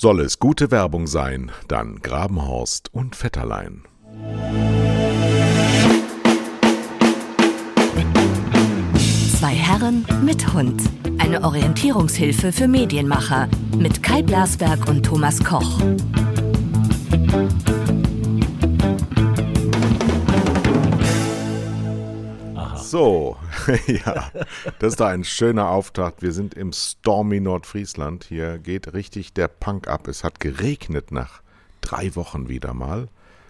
Soll es gute Werbung sein, dann Grabenhorst und Vetterlein. Zwei Herren mit Hund. Eine Orientierungshilfe für Medienmacher mit Kai Blasberg und Thomas Koch. So, ja, das ist doch ein schöner Auftakt. Wir sind im Stormy Nordfriesland. Hier geht richtig der Punk ab. Es hat geregnet nach drei Wochen wieder mal.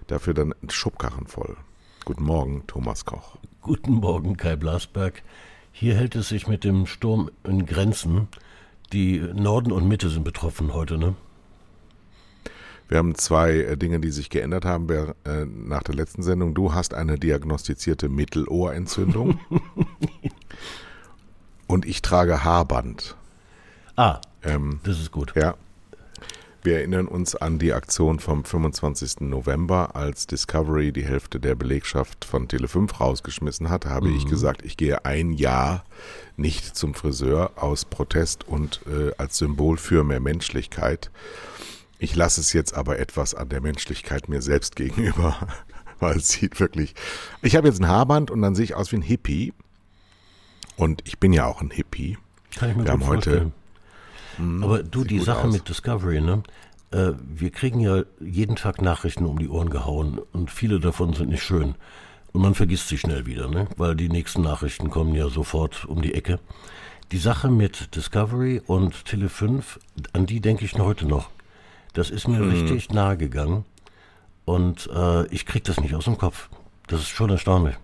Dafür dann Schubkarren voll. Guten Morgen, Thomas Koch. Guten Morgen, Kai Blasberg. Hier hält es sich mit dem Sturm in Grenzen. Die Norden und Mitte sind betroffen heute, ne? Wir haben zwei äh, Dinge, die sich geändert haben äh, nach der letzten Sendung. Du hast eine diagnostizierte Mittelohrentzündung und ich trage Haarband. Ah, ähm, das ist gut. Ja. Wir erinnern uns an die Aktion vom 25. November, als Discovery die Hälfte der Belegschaft von Tele5 rausgeschmissen hat, habe mhm. ich gesagt, ich gehe ein Jahr nicht zum Friseur aus Protest und äh, als Symbol für mehr Menschlichkeit. Ich lasse es jetzt aber etwas an der Menschlichkeit mir selbst gegenüber, weil es sieht wirklich. Ich habe jetzt ein Haarband und dann sehe ich aus wie ein Hippie. Und ich bin ja auch ein Hippie. Kann ich mir Wir haben heute. Mh, hm, aber du, die Sache aus. mit Discovery, ne? Äh, wir kriegen ja jeden Tag Nachrichten um die Ohren gehauen und viele davon sind nicht schön. Und man vergisst sie schnell wieder, ne? Weil die nächsten Nachrichten kommen ja sofort um die Ecke. Die Sache mit Discovery und Tele5, an die denke ich heute noch. Das ist mir mhm. richtig nahe gegangen und äh, ich kriege das nicht aus dem Kopf. Das ist schon erstaunlich.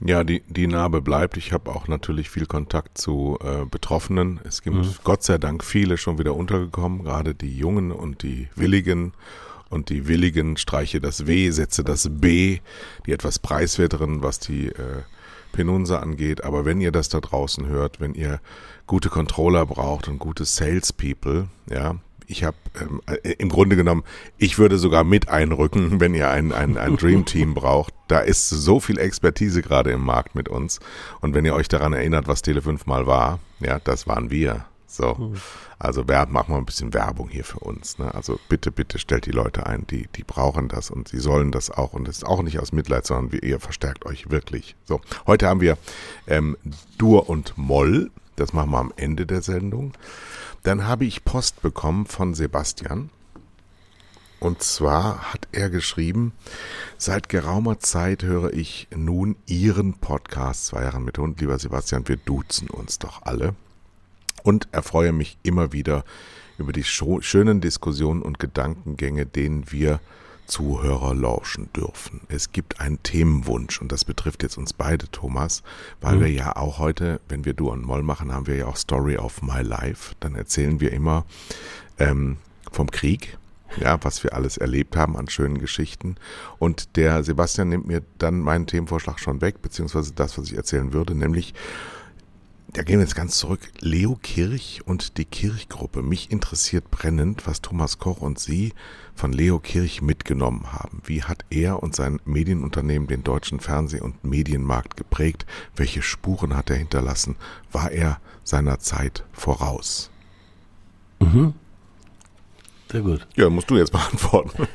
Ja, die, die Narbe bleibt. Ich habe auch natürlich viel Kontakt zu äh, Betroffenen. Es gibt mhm. Gott sei Dank viele schon wieder untergekommen, gerade die Jungen und die Willigen. Und die Willigen streiche das W, setze das B, die etwas preiswerteren, was die äh, Penunsa angeht. Aber wenn ihr das da draußen hört, wenn ihr gute Controller braucht und gute Salespeople, ja, ich habe ähm, äh, im Grunde genommen, ich würde sogar mit einrücken, wenn ihr ein, ein, ein Dream Team braucht. Da ist so viel Expertise gerade im Markt mit uns. Und wenn ihr euch daran erinnert, was Tele5 mal war, ja, das waren wir. So. Also Werb, machen wir ein bisschen Werbung hier für uns. Ne? Also bitte, bitte stellt die Leute ein, die, die brauchen das und sie sollen das auch. Und das ist auch nicht aus Mitleid, sondern ihr verstärkt euch wirklich. So, heute haben wir ähm, Dur und Moll. Das machen wir am Ende der Sendung. Dann habe ich Post bekommen von Sebastian. Und zwar hat er geschrieben, seit geraumer Zeit höre ich nun Ihren Podcast, zwei Jahre mit Hund, lieber Sebastian, wir duzen uns doch alle. Und erfreue mich immer wieder über die schönen Diskussionen und Gedankengänge, denen wir Zuhörer lauschen dürfen. Es gibt einen Themenwunsch und das betrifft jetzt uns beide, Thomas, weil mhm. wir ja auch heute, wenn wir Du und Moll machen, haben wir ja auch Story of My Life. Dann erzählen wir immer ähm, vom Krieg, ja, was wir alles erlebt haben an schönen Geschichten. Und der Sebastian nimmt mir dann meinen Themenvorschlag schon weg, beziehungsweise das, was ich erzählen würde, nämlich da gehen wir jetzt ganz zurück. Leo Kirch und die Kirchgruppe. Mich interessiert brennend, was Thomas Koch und Sie von Leo Kirch mitgenommen haben. Wie hat er und sein Medienunternehmen den deutschen Fernseh- und Medienmarkt geprägt? Welche Spuren hat er hinterlassen? War er seiner Zeit voraus? Mhm. Sehr gut. Ja, musst du jetzt beantworten.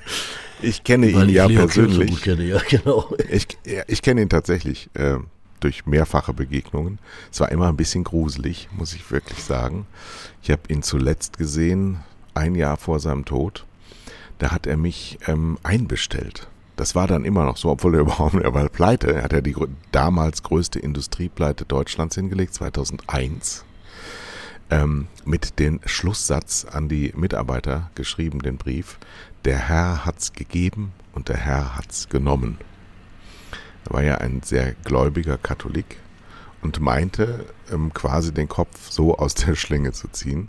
ich kenne Weil ihn ja Leo persönlich. So kenne, ja, genau. Ich, ja, ich kenne ihn tatsächlich. Äh, durch mehrfache Begegnungen. Es war immer ein bisschen gruselig, muss ich wirklich sagen. Ich habe ihn zuletzt gesehen, ein Jahr vor seinem Tod. Da hat er mich ähm, einbestellt. Das war dann immer noch so, obwohl er überhaupt, er war pleite. Er hat ja die damals größte Industriepleite Deutschlands hingelegt, 2001. Ähm, mit dem Schlusssatz an die Mitarbeiter geschrieben, den Brief. Der Herr hat's gegeben und der Herr hat's genommen. Er war ja ein sehr gläubiger Katholik und meinte ähm, quasi den Kopf so aus der Schlinge zu ziehen.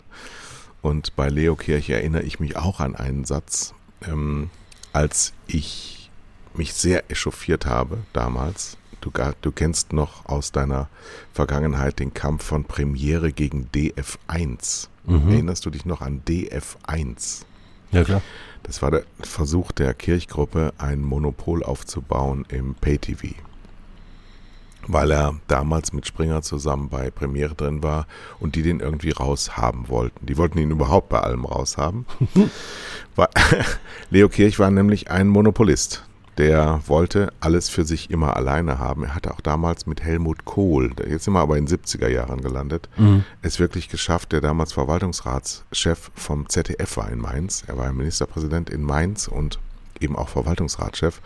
Und bei Leo Kirch erinnere ich mich auch an einen Satz, ähm, als ich mich sehr echauffiert habe damals. Du, du kennst noch aus deiner Vergangenheit den Kampf von Premiere gegen DF1. Mhm. Erinnerst du dich noch an DF1? Ja, klar. Das war der Versuch der Kirchgruppe, ein Monopol aufzubauen im Pay-TV. weil er damals mit Springer zusammen bei Premiere drin war und die den irgendwie raushaben wollten. Die wollten ihn überhaupt bei allem raushaben. Leo Kirch war nämlich ein Monopolist. Der wollte alles für sich immer alleine haben. Er hatte auch damals mit Helmut Kohl, jetzt sind wir aber in den 70er Jahren gelandet, mhm. es wirklich geschafft, der damals Verwaltungsratschef vom ZDF war in Mainz. Er war Ministerpräsident in Mainz und eben auch Verwaltungsratschef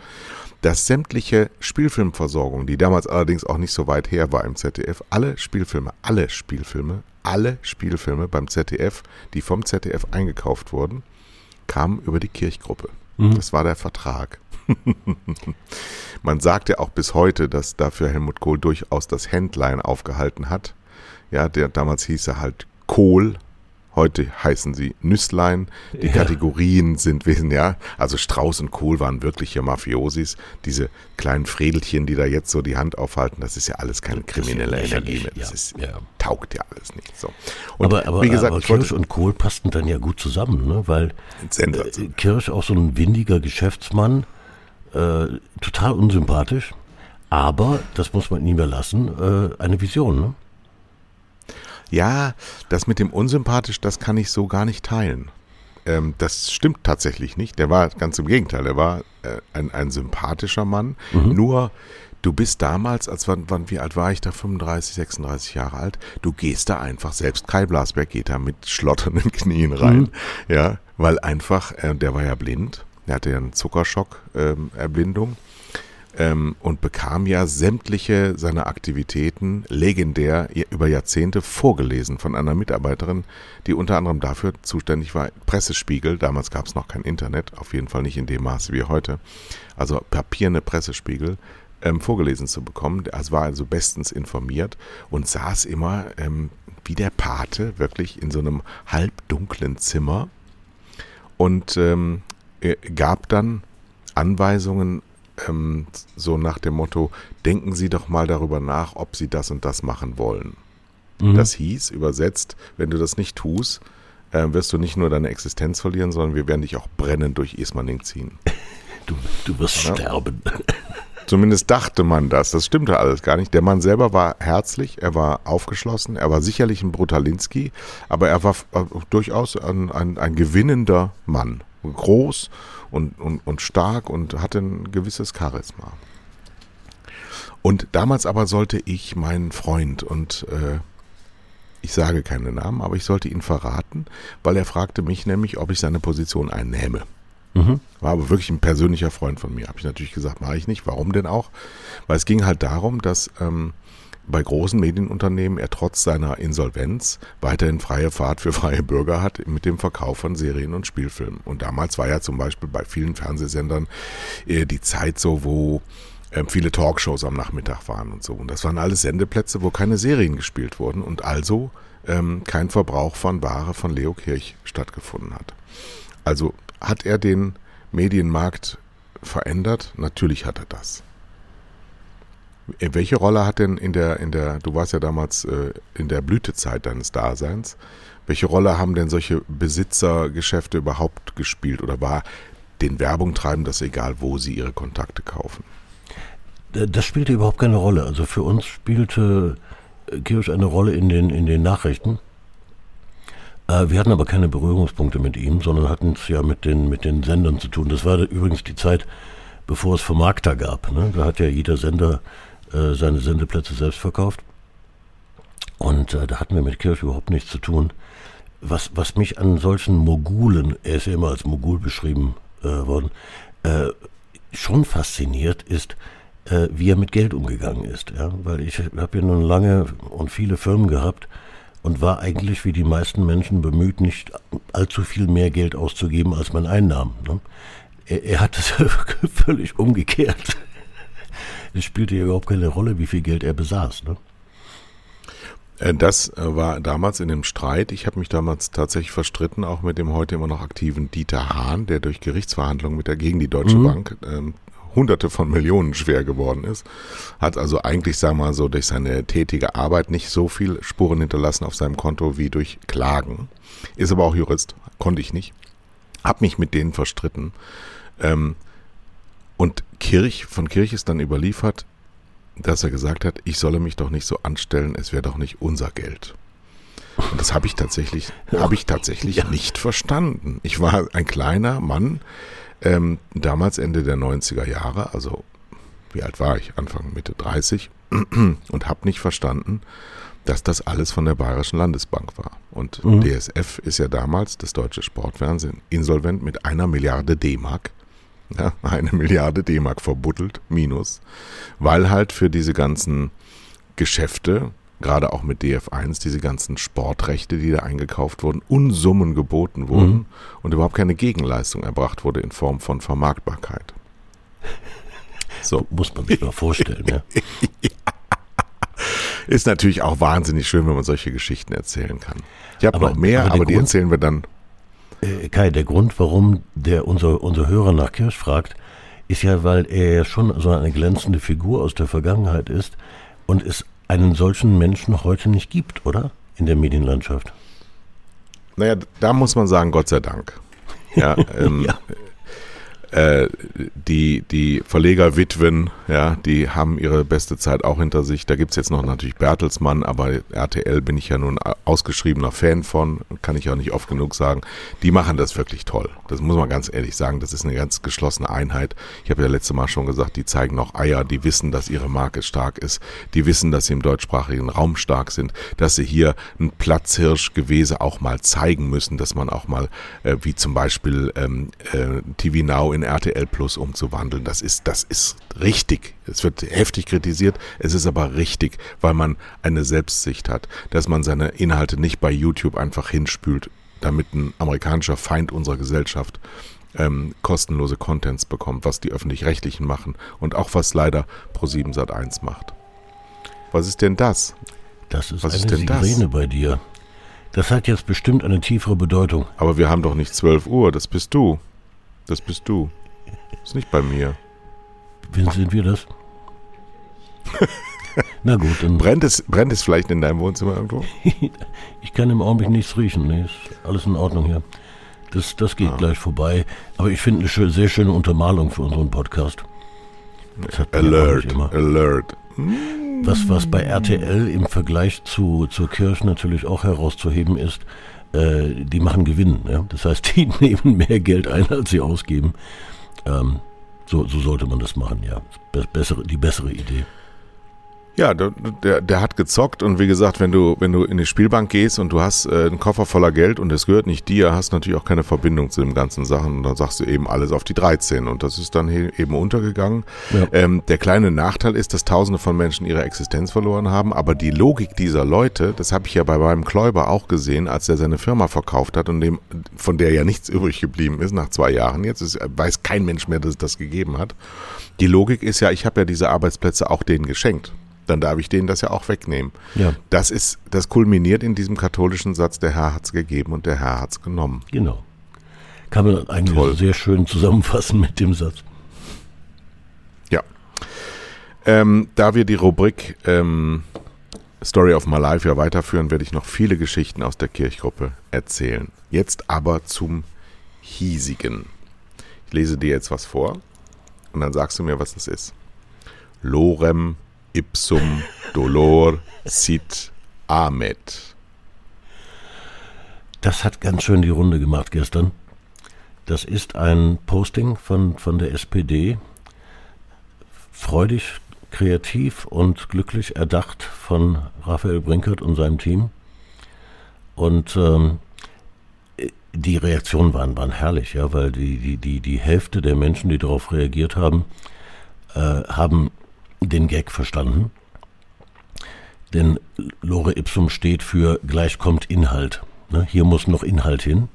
dass sämtliche Spielfilmversorgung, die damals allerdings auch nicht so weit her war im ZDF, alle Spielfilme, alle Spielfilme, alle Spielfilme beim ZDF, die vom ZDF eingekauft wurden, kamen über die Kirchgruppe. Mhm. Das war der Vertrag. Man sagt ja auch bis heute, dass dafür Helmut Kohl durchaus das Händlein aufgehalten hat. Ja, der damals hieß er halt Kohl, Heute heißen sie Nüsslein. Die ja. Kategorien sind wesen, ja. Also Strauß und Kohl waren wirkliche Mafiosis. Diese kleinen Fredelchen, die da jetzt so die Hand aufhalten, das ist ja alles keine kriminelle ja Energie mehr. Das ist, ja. taugt ja alles nicht. So. Und aber, aber, wie gesagt, aber Kirsch und Kohl passten dann ja gut zusammen, ne? weil äh, Kirsch auch so ein windiger Geschäftsmann, äh, total unsympathisch, aber, das muss man ihm überlassen, äh, eine Vision, ne? ja, das mit dem unsympathisch, das kann ich so gar nicht teilen. Ähm, das stimmt tatsächlich nicht. Der war ganz im Gegenteil, er war äh, ein, ein sympathischer Mann. Mhm. Nur, du bist damals, als wann, wann, wie alt war ich da? 35, 36 Jahre alt. Du gehst da einfach, selbst Kai Blasberg geht da mit schlotternden Knien rein. Mhm. Ja, weil einfach, äh, der war ja blind. Er hatte ja einen Zuckerschock-Erblindung. Ähm, ähm, und bekam ja sämtliche seiner Aktivitäten legendär über Jahrzehnte vorgelesen von einer Mitarbeiterin, die unter anderem dafür zuständig war, Pressespiegel, damals gab es noch kein Internet, auf jeden Fall nicht in dem Maße wie heute, also papierne Pressespiegel, ähm, vorgelesen zu bekommen. Er war also bestens informiert und saß immer ähm, wie der Pate, wirklich in so einem halbdunklen Zimmer und ähm, gab dann Anweisungen ähm, so nach dem Motto, denken Sie doch mal darüber nach, ob Sie das und das machen wollen. Mhm. Das hieß, übersetzt, wenn du das nicht tust, äh, wirst du nicht nur deine Existenz verlieren, sondern wir werden dich auch brennend durch Ismaning ziehen. Du, du wirst ja? sterben. Zumindest dachte man das. Das stimmte alles gar nicht. Der Mann selber war herzlich, er war aufgeschlossen, er war sicherlich ein Brutalinski, aber er war äh, durchaus ein, ein, ein gewinnender Mann. Groß und, und, und stark und hatte ein gewisses Charisma. Und damals aber sollte ich meinen Freund und äh, ich sage keine Namen, aber ich sollte ihn verraten, weil er fragte mich nämlich, ob ich seine Position einnehme. Mhm. War aber wirklich ein persönlicher Freund von mir. Habe ich natürlich gesagt, mache ich nicht. Warum denn auch? Weil es ging halt darum, dass ähm, bei großen Medienunternehmen er trotz seiner Insolvenz weiterhin freie Fahrt für freie Bürger hat mit dem Verkauf von Serien und Spielfilmen. Und damals war ja zum Beispiel bei vielen Fernsehsendern äh, die Zeit so, wo äh, viele Talkshows am Nachmittag waren und so. Und das waren alles Sendeplätze, wo keine Serien gespielt wurden und also ähm, kein Verbrauch von Ware von Leo Kirch stattgefunden hat. Also hat er den Medienmarkt verändert? Natürlich hat er das. Welche Rolle hat denn in der, in der, du warst ja damals äh, in der Blütezeit deines Daseins, welche Rolle haben denn solche Besitzergeschäfte überhaupt gespielt oder war den Werbung treiben das egal, wo sie ihre Kontakte kaufen? Das spielte überhaupt keine Rolle. Also für uns spielte äh, Kirsch eine Rolle in den, in den Nachrichten. Äh, wir hatten aber keine Berührungspunkte mit ihm, sondern hatten es ja mit den, mit den Sendern zu tun. Das war übrigens die Zeit, bevor es Vermarkter gab. Ne? Da hat ja jeder Sender äh, seine Sendeplätze selbst verkauft. Und äh, da hatten wir mit Kirch überhaupt nichts zu tun. Was, was mich an solchen Mogulen, er ist ja immer als Mogul beschrieben äh, worden, äh, schon fasziniert ist, äh, wie er mit Geld umgegangen ist. Ja? Weil ich habe ja nun lange und viele Firmen gehabt und war eigentlich wie die meisten Menschen bemüht, nicht allzu viel mehr Geld auszugeben, als man einnahm. Ne? Er, er hat es völlig umgekehrt es spielte ja überhaupt keine Rolle, wie viel Geld er besaß. Ne? Äh, das äh, war damals in dem Streit. Ich habe mich damals tatsächlich verstritten, auch mit dem heute immer noch aktiven Dieter Hahn, der durch Gerichtsverhandlungen mit der gegen die Deutsche mhm. Bank ähm, Hunderte von Millionen schwer geworden ist. Hat also eigentlich, sagen wir mal so, durch seine tätige Arbeit nicht so viel Spuren hinterlassen auf seinem Konto wie durch Klagen. Ist aber auch Jurist, konnte ich nicht. Hab mich mit denen verstritten. Ähm, und Kirch, von Kirch ist dann überliefert, dass er gesagt hat, ich solle mich doch nicht so anstellen, es wäre doch nicht unser Geld. Und das habe ich tatsächlich, habe ich tatsächlich ja. nicht verstanden. Ich war ein kleiner Mann, ähm, damals Ende der 90er Jahre, also wie alt war ich? Anfang, Mitte 30 und habe nicht verstanden, dass das alles von der Bayerischen Landesbank war. Und mhm. DSF ist ja damals, das deutsche Sportfernsehen, insolvent mit einer Milliarde D-Mark. Ja, eine Milliarde D-Mark verbuddelt, minus, weil halt für diese ganzen Geschäfte, gerade auch mit DF1, diese ganzen Sportrechte, die da eingekauft wurden, Unsummen geboten wurden mhm. und überhaupt keine Gegenleistung erbracht wurde in Form von Vermarktbarkeit. So. Muss man sich mal vorstellen, ja. ja. Ist natürlich auch wahnsinnig schön, wenn man solche Geschichten erzählen kann. Ich habe noch mehr, aber, aber die Grund, erzählen wir dann. Äh, Kai, der Grund, warum der unser, unser Hörer nach Kirsch fragt, ist ja, weil er ja schon so eine glänzende Figur aus der Vergangenheit ist und es einen solchen Menschen heute nicht gibt, oder? In der Medienlandschaft. Naja, da muss man sagen, Gott sei Dank. Ja, ähm, ja. Äh, die, die Verlegerwitwen, ja, die haben ihre beste Zeit auch hinter sich. Da gibt es jetzt noch natürlich Bertelsmann, aber RTL bin ich ja nun ausgeschriebener Fan von, kann ich auch nicht oft genug sagen. Die machen das wirklich toll. Das muss man ganz ehrlich sagen. Das ist eine ganz geschlossene Einheit. Ich habe ja letzte Mal schon gesagt, die zeigen noch Eier, die wissen, dass ihre Marke stark ist. Die wissen, dass sie im deutschsprachigen Raum stark sind, dass sie hier ein Platzhirschgewese auch mal zeigen müssen, dass man auch mal, äh, wie zum Beispiel ähm, äh, TV Now in RTL Plus umzuwandeln. Das ist, das ist richtig. Es wird heftig kritisiert, es ist aber richtig, weil man eine Selbstsicht hat, dass man seine Inhalte nicht bei YouTube einfach hinspült, damit ein amerikanischer Feind unserer Gesellschaft ähm, kostenlose Contents bekommt, was die öffentlich-rechtlichen machen und auch was leider Pro7 Sat1 macht. Was ist denn das? Das ist was eine ist denn Sirene das? bei dir. Das hat jetzt bestimmt eine tiefere Bedeutung. Aber wir haben doch nicht 12 Uhr, das bist du. Das bist du. Das ist nicht bei mir. Wie sind wir das? Na gut, dann. Brennt es, brennt es vielleicht in deinem Wohnzimmer irgendwo? ich kann im Augenblick nichts riechen. Nee, ist alles in Ordnung hier. Das, das geht ah. gleich vorbei. Aber ich finde eine sehr schöne Untermalung für unseren Podcast. Alert, Alert. Was, was bei RTL im Vergleich zu, zur Kirche natürlich auch herauszuheben ist, äh, die machen Gewinn. Ja? Das heißt, die nehmen mehr Geld ein, als sie ausgeben. Ähm, so, so sollte man das machen, ja. Bessere, die bessere Idee. Ja, der, der hat gezockt und wie gesagt, wenn du, wenn du in die Spielbank gehst und du hast äh, einen Koffer voller Geld und es gehört nicht dir, hast natürlich auch keine Verbindung zu den ganzen Sachen und dann sagst du eben alles auf die 13 und das ist dann eben untergegangen. Ja. Ähm, der kleine Nachteil ist, dass tausende von Menschen ihre Existenz verloren haben, aber die Logik dieser Leute, das habe ich ja bei meinem Kläuber auch gesehen, als er seine Firma verkauft hat und dem, von der ja nichts übrig geblieben ist nach zwei Jahren, jetzt ist, weiß kein Mensch mehr, dass es das gegeben hat. Die Logik ist ja, ich habe ja diese Arbeitsplätze auch denen geschenkt dann darf ich denen das ja auch wegnehmen. Ja. Das ist, das kulminiert in diesem katholischen Satz, der Herr hat es gegeben und der Herr hat es genommen. Genau. Kann man eigentlich Toll. sehr schön zusammenfassen mit dem Satz. Ja. Ähm, da wir die Rubrik ähm, Story of My Life ja weiterführen, werde ich noch viele Geschichten aus der Kirchgruppe erzählen. Jetzt aber zum hiesigen. Ich lese dir jetzt was vor und dann sagst du mir, was das ist. Lorem ipsum dolor sit amet. Das hat ganz schön die Runde gemacht gestern. Das ist ein Posting von, von der SPD. Freudig, kreativ und glücklich erdacht von Raphael Brinkert und seinem Team. Und ähm, die Reaktionen waren, waren herrlich, ja, weil die, die, die, die Hälfte der Menschen, die darauf reagiert haben, äh, haben den Gag verstanden. Denn Lore Ipsum steht für gleich kommt Inhalt. Ne? Hier muss noch Inhalt hin.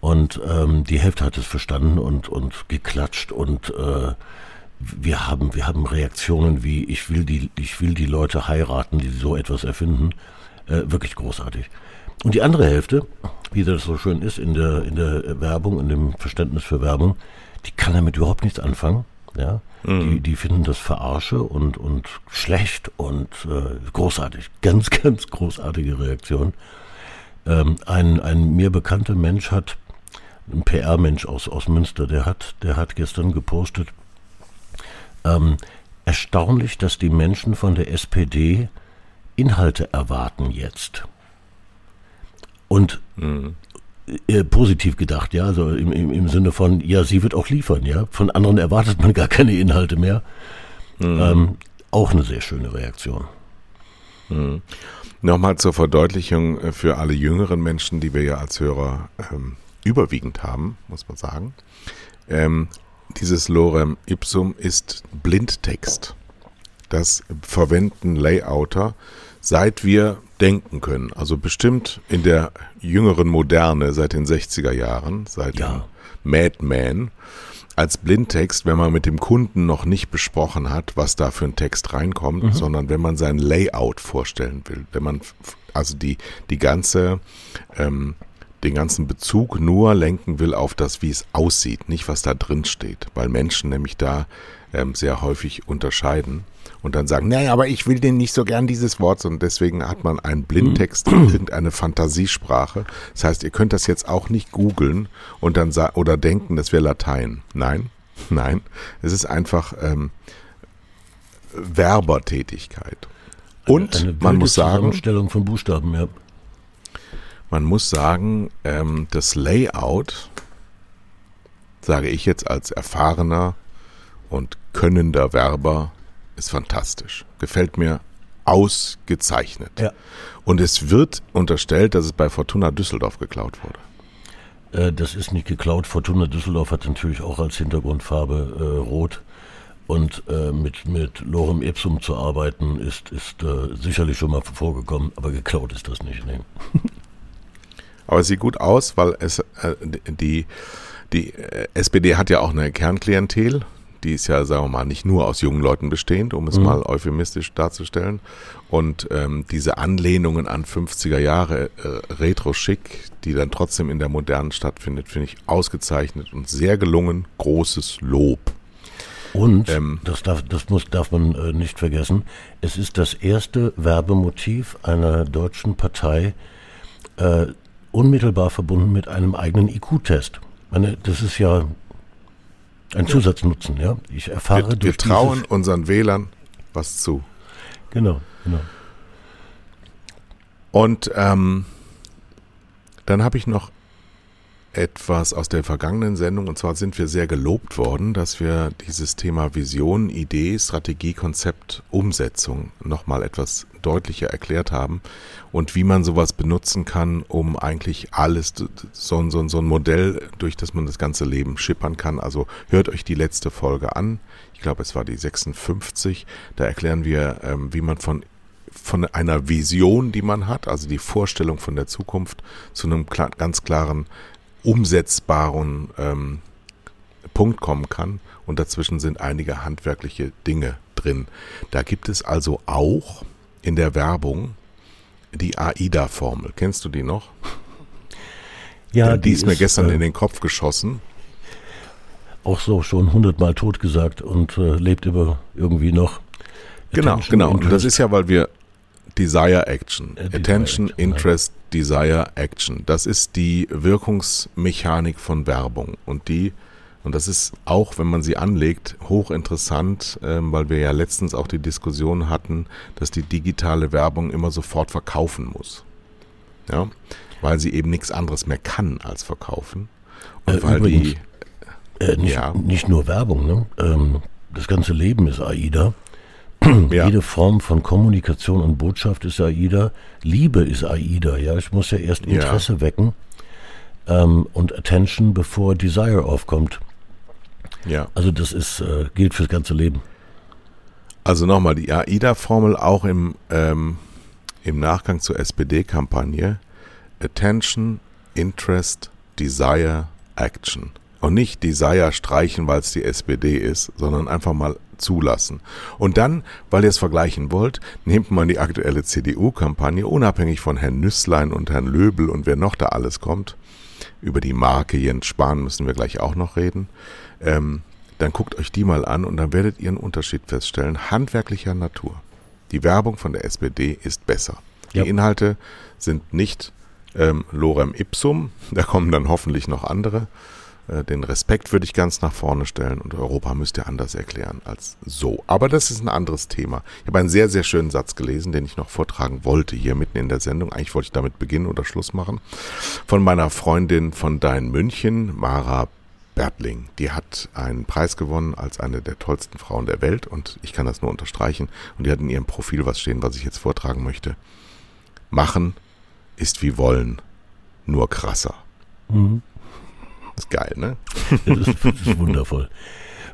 Und ähm, die Hälfte hat es verstanden und, und geklatscht und äh, wir haben, wir haben Reaktionen wie ich will die, ich will die Leute heiraten, die so etwas erfinden. Äh, wirklich großartig. Und die andere Hälfte, wie das so schön ist in der, in der Werbung, in dem Verständnis für Werbung, die kann damit überhaupt nichts anfangen. Ja? Mhm. Die, die finden das verarsche und, und schlecht und äh, großartig. Ganz, ganz großartige Reaktion. Ähm, ein, ein mir bekannter Mensch hat, ein PR-Mensch aus, aus Münster, der hat, der hat gestern gepostet, ähm, erstaunlich, dass die Menschen von der SPD Inhalte erwarten jetzt. Und mhm. Äh, positiv gedacht, ja, also im, im, im Sinne von, ja, sie wird auch liefern, ja. Von anderen erwartet man gar keine Inhalte mehr. Mhm. Ähm, auch eine sehr schöne Reaktion. Mhm. Nochmal zur Verdeutlichung äh, für alle jüngeren Menschen, die wir ja als Hörer ähm, überwiegend haben, muss man sagen. Ähm, dieses Lorem Ipsum ist Blindtext. Das verwenden Layouter, seit wir denken können. Also bestimmt in der jüngeren Moderne, seit den 60er Jahren, seit ja. Madman als Blindtext, wenn man mit dem Kunden noch nicht besprochen hat, was da für ein Text reinkommt, mhm. sondern wenn man sein Layout vorstellen will, wenn man also die, die ganze, ähm, den ganzen Bezug nur lenken will auf das, wie es aussieht, nicht was da drin steht, weil Menschen nämlich da ähm, sehr häufig unterscheiden und dann sagen, naja, aber ich will den nicht so gern dieses Wort, und deswegen hat man einen Blindtext in irgendeine Fantasiesprache. Das heißt, ihr könnt das jetzt auch nicht googeln und dann oder denken, das wäre Latein. Nein, nein, es ist einfach ähm, Werbertätigkeit. Und eine, eine man muss sagen, Zusammenstellung von Buchstaben, ja. Man muss sagen, ähm, das Layout, sage ich jetzt als erfahrener und könnender Werber, ist fantastisch. Gefällt mir ausgezeichnet. Ja. Und es wird unterstellt, dass es bei Fortuna Düsseldorf geklaut wurde. Äh, das ist nicht geklaut. Fortuna Düsseldorf hat natürlich auch als Hintergrundfarbe äh, rot. Und äh, mit, mit Lorem Ipsum zu arbeiten, ist, ist äh, sicherlich schon mal vorgekommen, aber geklaut ist das nicht. Nee. aber es sieht gut aus, weil es äh, die, die SPD hat ja auch eine Kernklientel, die ist ja, sagen wir mal, nicht nur aus jungen Leuten bestehend, um es mhm. mal euphemistisch darzustellen. Und ähm, diese Anlehnungen an 50er Jahre äh, Retro-Schick, die dann trotzdem in der modernen stattfindet, finde ich ausgezeichnet und sehr gelungen. Großes Lob. Und, ähm, das, darf, das muss, darf man äh, nicht vergessen, es ist das erste Werbemotiv einer deutschen Partei äh, unmittelbar verbunden mit einem eigenen IQ-Test. Das ist ja ein Zusatznutzen, ja. Ich erfahre wir, durch wir trauen unseren Wählern was zu. Genau, genau. Und ähm, dann habe ich noch etwas aus der vergangenen Sendung. Und zwar sind wir sehr gelobt worden, dass wir dieses Thema Vision, Idee, Strategie, Konzept, Umsetzung nochmal etwas deutlicher erklärt haben und wie man sowas benutzen kann, um eigentlich alles, so, so, so ein Modell, durch das man das ganze Leben schippern kann. Also hört euch die letzte Folge an. Ich glaube, es war die 56. Da erklären wir, ähm, wie man von von einer Vision, die man hat, also die Vorstellung von der Zukunft, zu einem klar, ganz klaren umsetzbaren ähm, Punkt kommen kann. Und dazwischen sind einige handwerkliche Dinge drin. Da gibt es also auch in der Werbung die AIDA-Formel. Kennst du die noch? Ja, die, die ist mir gestern äh, in den Kopf geschossen. Auch so schon hundertmal tot gesagt und äh, lebt über irgendwie noch. Genau, Attention, genau. Und das ist ja, weil wir Desire Action. Äh, Attention, Action, Interest, ja. Desire Action. Das ist die Wirkungsmechanik von Werbung. Und die, und das ist auch, wenn man sie anlegt, hochinteressant, ähm, weil wir ja letztens auch die Diskussion hatten, dass die digitale Werbung immer sofort verkaufen muss. Ja, weil sie eben nichts anderes mehr kann als verkaufen. Und äh, weil übrigens, die. Äh, nicht, ja. nicht nur Werbung, ne? Ähm, das ganze Leben ist AIDA. Ja. Jede Form von Kommunikation und Botschaft ist AIDA. Liebe ist AIDA. Ja, ich muss ja erst Interesse ja. wecken ähm, und Attention, bevor Desire aufkommt. Ja. Also das ist äh, gilt fürs ganze Leben. Also nochmal die AIDA-Formel auch im ähm, im Nachgang zur SPD-Kampagne. Attention, Interest, Desire, Action. Und nicht Desire streichen, weil es die SPD ist, sondern einfach mal zulassen. Und dann, weil ihr es vergleichen wollt, nehmt man die aktuelle CDU-Kampagne, unabhängig von Herrn Nüsslein und Herrn Löbel und wer noch da alles kommt, über die Marke Jens Spahn müssen wir gleich auch noch reden, ähm, dann guckt euch die mal an und dann werdet ihr einen Unterschied feststellen, handwerklicher Natur. Die Werbung von der SPD ist besser. Die ja. Inhalte sind nicht ähm, Lorem Ipsum, da kommen dann hoffentlich noch andere den Respekt würde ich ganz nach vorne stellen und Europa müsste anders erklären als so. Aber das ist ein anderes Thema. Ich habe einen sehr, sehr schönen Satz gelesen, den ich noch vortragen wollte hier mitten in der Sendung. Eigentlich wollte ich damit beginnen oder Schluss machen. Von meiner Freundin von Dein München, Mara Bertling. Die hat einen Preis gewonnen als eine der tollsten Frauen der Welt und ich kann das nur unterstreichen. Und die hat in ihrem Profil was stehen, was ich jetzt vortragen möchte. Machen ist wie wollen, nur krasser. Mhm. Ist geil, ne? Das ist, das ist wundervoll.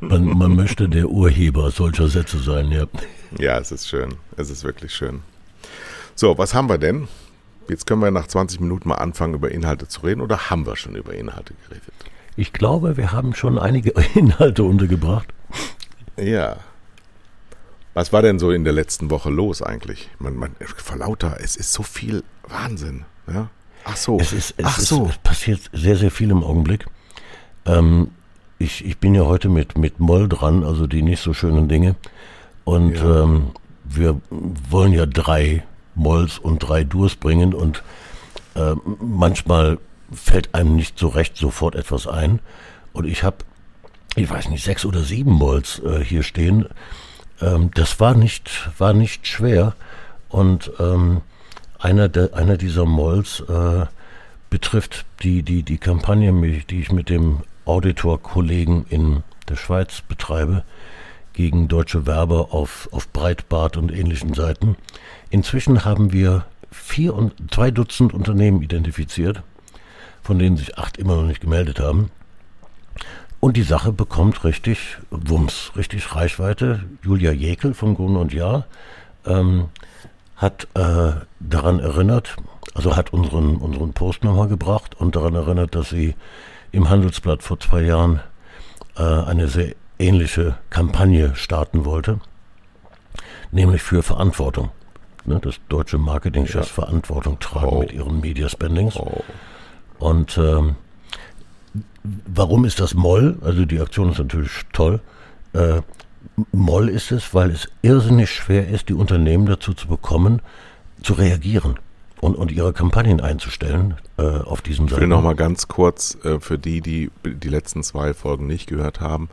Man, man, möchte der Urheber solcher Sätze sein, ja. Ja, es ist schön. Es ist wirklich schön. So, was haben wir denn? Jetzt können wir nach 20 Minuten mal anfangen, über Inhalte zu reden oder haben wir schon über Inhalte geredet? Ich glaube, wir haben schon einige Inhalte untergebracht. Ja. Was war denn so in der letzten Woche los eigentlich? Man, man, vor lauter, es ist so viel Wahnsinn. Ja? Ach so. Es, ist, es, Ach so. Ist, es passiert sehr, sehr viel im Augenblick. Ähm, ich, ich bin ja heute mit, mit Moll dran, also die nicht so schönen Dinge. Und ja. ähm, wir wollen ja drei Molls und drei Durs bringen und äh, manchmal fällt einem nicht so recht sofort etwas ein. Und ich habe, ich weiß nicht, sechs oder sieben Molls äh, hier stehen. Ähm, das war nicht, war nicht schwer. Und ähm, einer, der, einer dieser Molls äh, betrifft die, die, die Kampagne, die ich mit dem Auditor-Kollegen in der Schweiz betreibe, gegen deutsche Werber auf, auf Breitbart und ähnlichen Seiten. Inzwischen haben wir vier und, zwei Dutzend Unternehmen identifiziert, von denen sich acht immer noch nicht gemeldet haben. Und die Sache bekommt richtig Wumms, richtig Reichweite. Julia Jekel von Grun und Jahr ähm, hat äh, daran erinnert, also hat unseren, unseren Post nochmal gebracht und daran erinnert, dass sie im Handelsblatt vor zwei Jahren äh, eine sehr ähnliche Kampagne starten wollte, nämlich für Verantwortung. Ne, das deutsche Marketing-Chef ja. Verantwortung tragen oh. mit ihren Media Spendings. Oh. Und ähm, warum ist das Moll? Also die Aktion ist natürlich toll. Äh, Moll ist es, weil es irrsinnig schwer ist, die Unternehmen dazu zu bekommen, zu reagieren und, und ihre Kampagnen einzustellen äh, auf diesem Seiten. Ich will nochmal ganz kurz äh, für die, die die letzten zwei Folgen nicht gehört haben.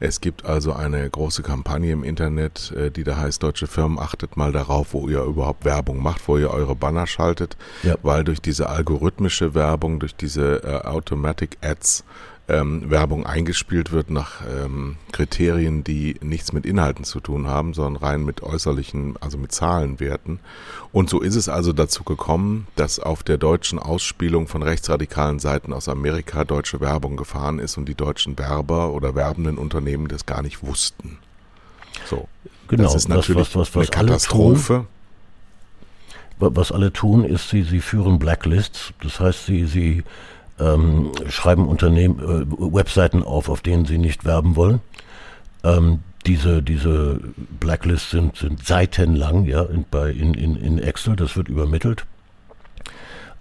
Es gibt also eine große Kampagne im Internet, äh, die da heißt, deutsche Firmen achtet mal darauf, wo ihr überhaupt Werbung macht, wo ihr eure Banner schaltet, ja. weil durch diese algorithmische Werbung, durch diese äh, Automatic Ads ähm, Werbung eingespielt wird nach ähm, Kriterien, die nichts mit Inhalten zu tun haben, sondern rein mit äußerlichen, also mit Zahlenwerten. Und so ist es also dazu gekommen, dass auf der deutschen Ausspielung von rechtsradikalen Seiten aus Amerika deutsche Werbung gefahren ist und die deutschen Werber oder werbenden Unternehmen das gar nicht wussten. So. Genau, das ist natürlich was, was, was, eine Katastrophe. was alle tun, ist, sie, sie führen Blacklists. Das heißt, sie, sie ähm, schreiben Unternehmen äh, Webseiten auf, auf denen sie nicht werben wollen. Ähm, diese, diese Blacklists sind, sind seitenlang, ja, in, bei, in, in, in Excel, das wird übermittelt.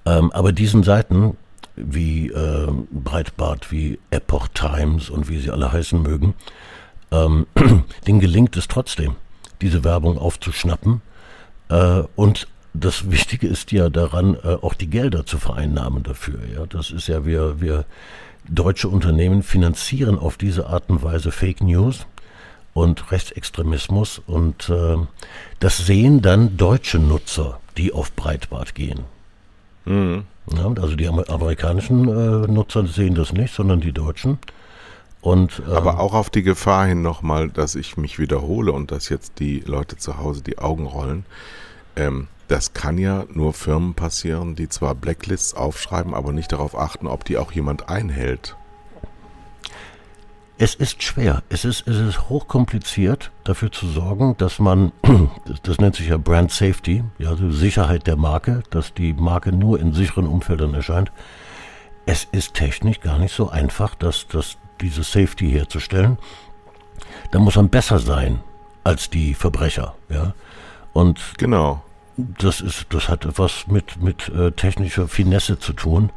Ähm, aber diesen Seiten, wie äh, Breitbart, wie Epoch Times und wie sie alle heißen mögen, ähm, denen gelingt es trotzdem, diese Werbung aufzuschnappen äh, und das Wichtige ist ja daran, äh, auch die Gelder zu vereinnahmen dafür. Ja, das ist ja, wir, wir deutsche Unternehmen finanzieren auf diese Art und Weise Fake News und Rechtsextremismus und äh, das sehen dann deutsche Nutzer, die auf Breitbart gehen. Mhm. Ja, also die amerikanischen äh, Nutzer sehen das nicht, sondern die deutschen. Und, ähm, Aber auch auf die Gefahr hin nochmal, dass ich mich wiederhole und dass jetzt die Leute zu Hause die Augen rollen. Ähm, das kann ja nur Firmen passieren, die zwar Blacklists aufschreiben, aber nicht darauf achten, ob die auch jemand einhält. Es ist schwer. Es ist, es ist hochkompliziert, dafür zu sorgen, dass man, das, das nennt sich ja Brand Safety, ja, also Sicherheit der Marke, dass die Marke nur in sicheren Umfeldern erscheint. Es ist technisch gar nicht so einfach, dass, dass diese Safety herzustellen. Da muss man besser sein als die Verbrecher, ja. Und genau das ist, das hat etwas mit, mit äh, technischer Finesse zu tun.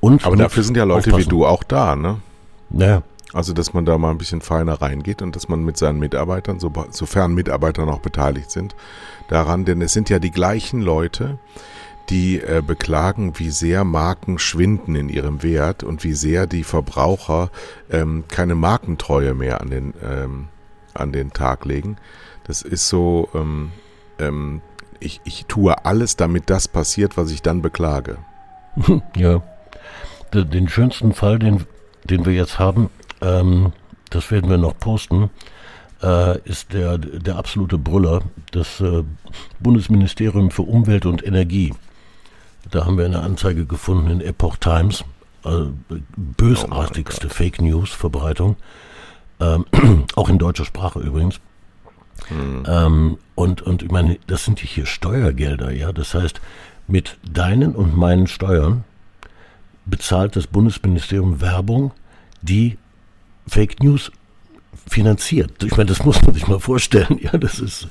Und Aber dafür sind ja Leute aufpassen. wie du auch da, ne? Ja. Also, dass man da mal ein bisschen feiner reingeht und dass man mit seinen Mitarbeitern, so, sofern Mitarbeiter noch beteiligt sind, daran, denn es sind ja die gleichen Leute, die äh, beklagen, wie sehr Marken schwinden in ihrem Wert und wie sehr die Verbraucher ähm, keine Markentreue mehr an den, ähm, an den Tag legen. Das ist so, ähm, ähm ich, ich tue alles, damit das passiert, was ich dann beklage. Ja, den schönsten Fall, den, den wir jetzt haben, ähm, das werden wir noch posten, äh, ist der, der absolute Brüller, das äh, Bundesministerium für Umwelt und Energie. Da haben wir eine Anzeige gefunden in Epoch Times, äh, bösartigste oh Fake News Verbreitung, ähm, auch in deutscher Sprache übrigens. Hm. Ähm, und, und ich meine, das sind hier Steuergelder, ja. Das heißt, mit deinen und meinen Steuern bezahlt das Bundesministerium Werbung, die Fake News finanziert. Ich meine, das muss man sich mal vorstellen. Ja, das ist,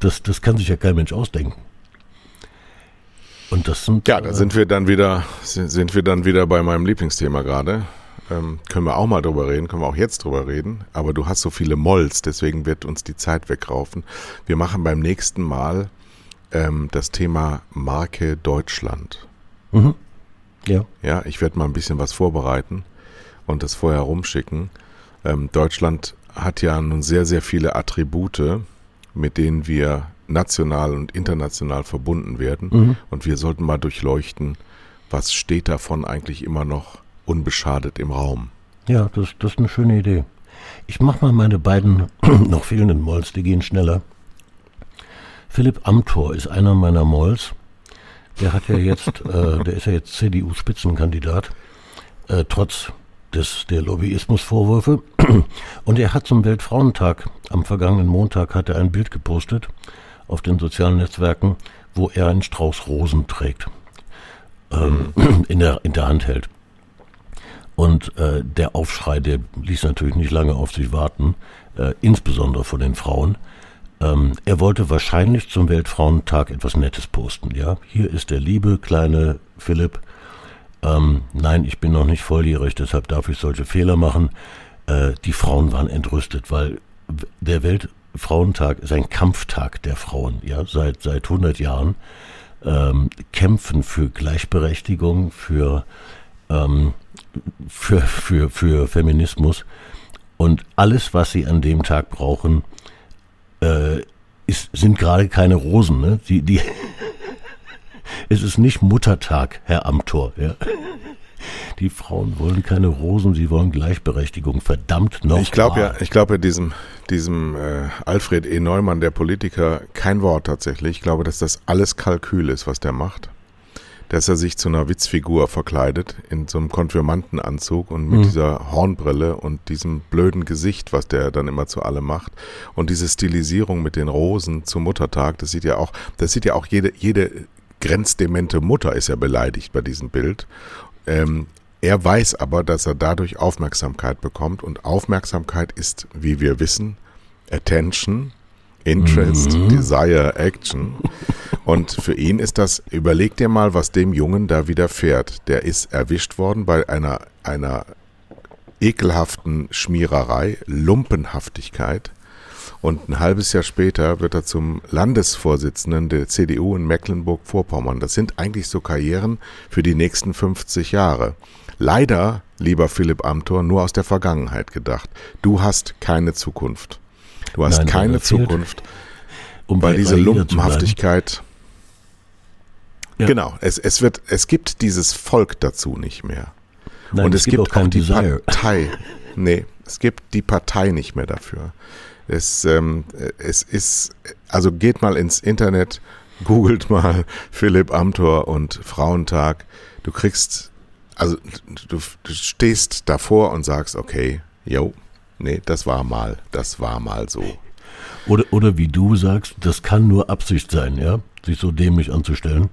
das, das kann sich ja kein Mensch ausdenken. Und das sind. Ja, da sind wir dann wieder, sind wir dann wieder bei meinem Lieblingsthema gerade. Ähm, können wir auch mal drüber reden, können wir auch jetzt drüber reden. Aber du hast so viele Molls, deswegen wird uns die Zeit wegraufen. Wir machen beim nächsten Mal ähm, das Thema Marke Deutschland. Mhm. Ja. Ja, ich werde mal ein bisschen was vorbereiten und das vorher rumschicken. Ähm, Deutschland hat ja nun sehr, sehr viele Attribute, mit denen wir national und international verbunden werden. Mhm. Und wir sollten mal durchleuchten, was steht davon eigentlich immer noch unbeschadet im Raum. Ja, das, das ist eine schöne Idee. Ich mache mal meine beiden noch fehlenden Molls, die gehen schneller. Philipp Amthor ist einer meiner Molls. Der hat ja jetzt, äh, der ist ja jetzt CDU-Spitzenkandidat, äh, trotz des, der Lobbyismusvorwürfe. Und er hat zum Weltfrauentag, am vergangenen Montag, hat er ein Bild gepostet auf den sozialen Netzwerken, wo er einen Strauß Rosen trägt, ähm, in, der, in der Hand hält. Und äh, der Aufschrei, der ließ natürlich nicht lange auf sich warten, äh, insbesondere von den Frauen. Ähm, er wollte wahrscheinlich zum Weltfrauentag etwas Nettes posten. Ja, hier ist der liebe kleine Philipp. Ähm, nein, ich bin noch nicht volljährig, deshalb darf ich solche Fehler machen. Äh, die Frauen waren entrüstet, weil der Weltfrauentag ist ein Kampftag der Frauen. Ja, seit seit 100 Jahren ähm, kämpfen für Gleichberechtigung, für ähm, für, für, für Feminismus. Und alles, was sie an dem Tag brauchen, äh, ist, sind gerade keine Rosen. Ne? Die, die es ist nicht Muttertag, Herr Amtor. Ja? Die Frauen wollen keine Rosen, sie wollen Gleichberechtigung. Verdammt noch. Ich glaube ja, ich glaube ja diesem, diesem äh, Alfred E. Neumann, der Politiker, kein Wort tatsächlich. Ich glaube, dass das alles Kalkül ist, was der macht dass er sich zu einer Witzfigur verkleidet in so einem Konfirmandenanzug und mit mhm. dieser Hornbrille und diesem blöden Gesicht, was der dann immer zu allem macht und diese Stilisierung mit den Rosen zum Muttertag, das sieht ja auch, das sieht ja auch jede jede grenzdemente Mutter ist ja beleidigt bei diesem Bild. Ähm, er weiß aber, dass er dadurch Aufmerksamkeit bekommt und Aufmerksamkeit ist, wie wir wissen, Attention, Interest, mhm. Desire, Action. Und für ihn ist das, überleg dir mal, was dem Jungen da widerfährt. Der ist erwischt worden bei einer, einer ekelhaften Schmiererei, Lumpenhaftigkeit. Und ein halbes Jahr später wird er zum Landesvorsitzenden der CDU in Mecklenburg-Vorpommern. Das sind eigentlich so Karrieren für die nächsten 50 Jahre. Leider, lieber Philipp Amthor, nur aus der Vergangenheit gedacht. Du hast keine Zukunft. Du hast Nein, keine Zukunft. Um bei dieser Lumpenhaftigkeit. Ja. Genau, es, es wird, es gibt dieses Volk dazu nicht mehr. Nein, Und es, es gibt, gibt auch, auch die Desire. Partei. Nee, es gibt die Partei nicht mehr dafür. Es, ähm, es ist, also geht mal ins Internet, googelt mal Philipp Amthor und Frauentag. Du kriegst, also du, du stehst davor und sagst, okay, yo, nee, das war mal, das war mal so. Oder, oder wie du sagst, das kann nur Absicht sein, ja, sich so dämlich anzustellen.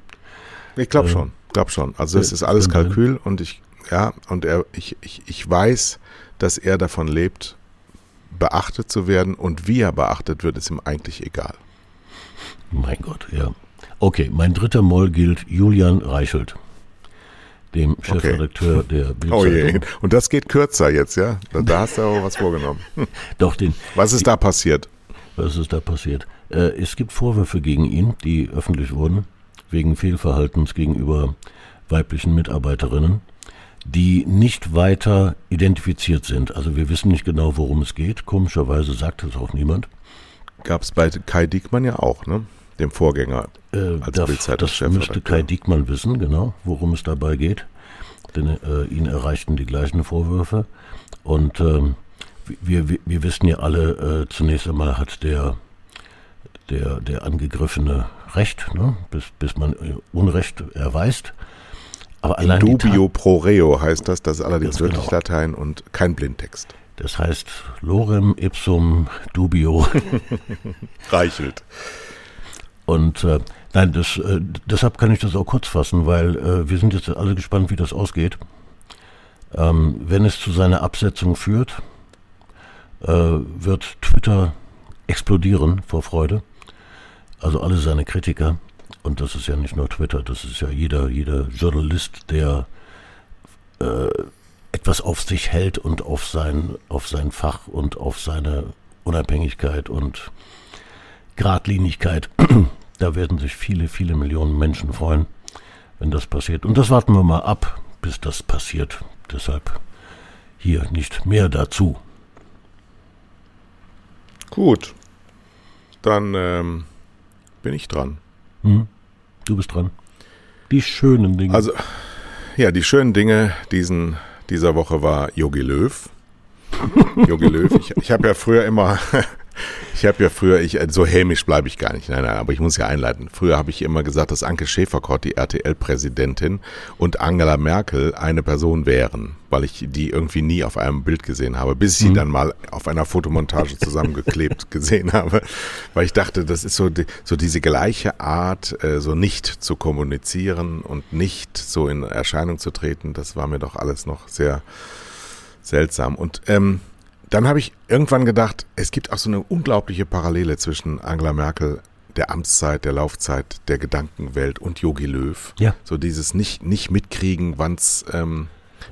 Ich glaube äh, schon, glaube schon. Also das ist alles Kalkül und ich, ja, und er, ich, ich, ich weiß, dass er davon lebt, beachtet zu werden und wie er beachtet wird, ist ihm eigentlich egal. Mein Gott, ja. Okay, mein dritter Moll gilt Julian Reichelt dem Chefredakteur okay. der Bildzeitung. Oh je, und das geht kürzer jetzt, ja? Da hast du aber was vorgenommen. Doch, den. Was ist da passiert? Was ist da passiert? Äh, es gibt Vorwürfe gegen ihn, die öffentlich wurden. Wegen Fehlverhaltens gegenüber weiblichen Mitarbeiterinnen, die nicht weiter identifiziert sind. Also wir wissen nicht genau, worum es geht. Komischerweise sagt es auch niemand. Gab es bei Kai Diekmann ja auch, ne? dem Vorgänger. Äh, als das, das müsste Kai Diekmann wissen, genau, worum es dabei geht. Denn äh, ihn erreichten die gleichen Vorwürfe. Und ähm, wir, wir, wir, wissen ja alle, äh, zunächst einmal hat der, der, der Angegriffene Recht, ne? bis, bis man äh, Unrecht erweist. Aber allein dubio pro reo heißt das, das ist allerdings das wirklich genau. Latein und kein Blindtext. Das heißt lorem ipsum dubio. Reichelt. Und äh, nein, das, äh, deshalb kann ich das auch kurz fassen, weil äh, wir sind jetzt alle gespannt, wie das ausgeht. Ähm, wenn es zu seiner Absetzung führt, äh, wird Twitter explodieren vor Freude. Also alle seine Kritiker. Und das ist ja nicht nur Twitter, das ist ja jeder, jeder Journalist, der äh, etwas auf sich hält und auf sein, auf sein Fach und auf seine Unabhängigkeit und Gradlinigkeit. da werden sich viele, viele Millionen Menschen freuen, wenn das passiert. Und das warten wir mal ab, bis das passiert. Deshalb hier nicht mehr dazu. Gut. Dann ähm, bin ich dran. Hm, du bist dran. Die schönen Dinge. Also, ja, die schönen Dinge diesen, dieser Woche war Yogi Löw. Yogi Löw. Ich, ich habe ja früher immer ich habe ja früher, ich, so hämisch bleibe ich gar nicht, nein, nein, aber ich muss ja einleiten. Früher habe ich immer gesagt, dass Anke Schäferkort, die RTL-Präsidentin, und Angela Merkel eine Person wären, weil ich die irgendwie nie auf einem Bild gesehen habe, bis ich sie mhm. dann mal auf einer Fotomontage zusammengeklebt gesehen habe, weil ich dachte, das ist so, die, so diese gleiche Art, äh, so nicht zu kommunizieren und nicht so in Erscheinung zu treten, das war mir doch alles noch sehr seltsam. Und ähm, dann habe ich irgendwann gedacht, es gibt auch so eine unglaubliche Parallele zwischen Angela Merkel, der Amtszeit, der Laufzeit, der Gedankenwelt und Yogi Löw. Ja. So dieses nicht, nicht mitkriegen, wann es ähm,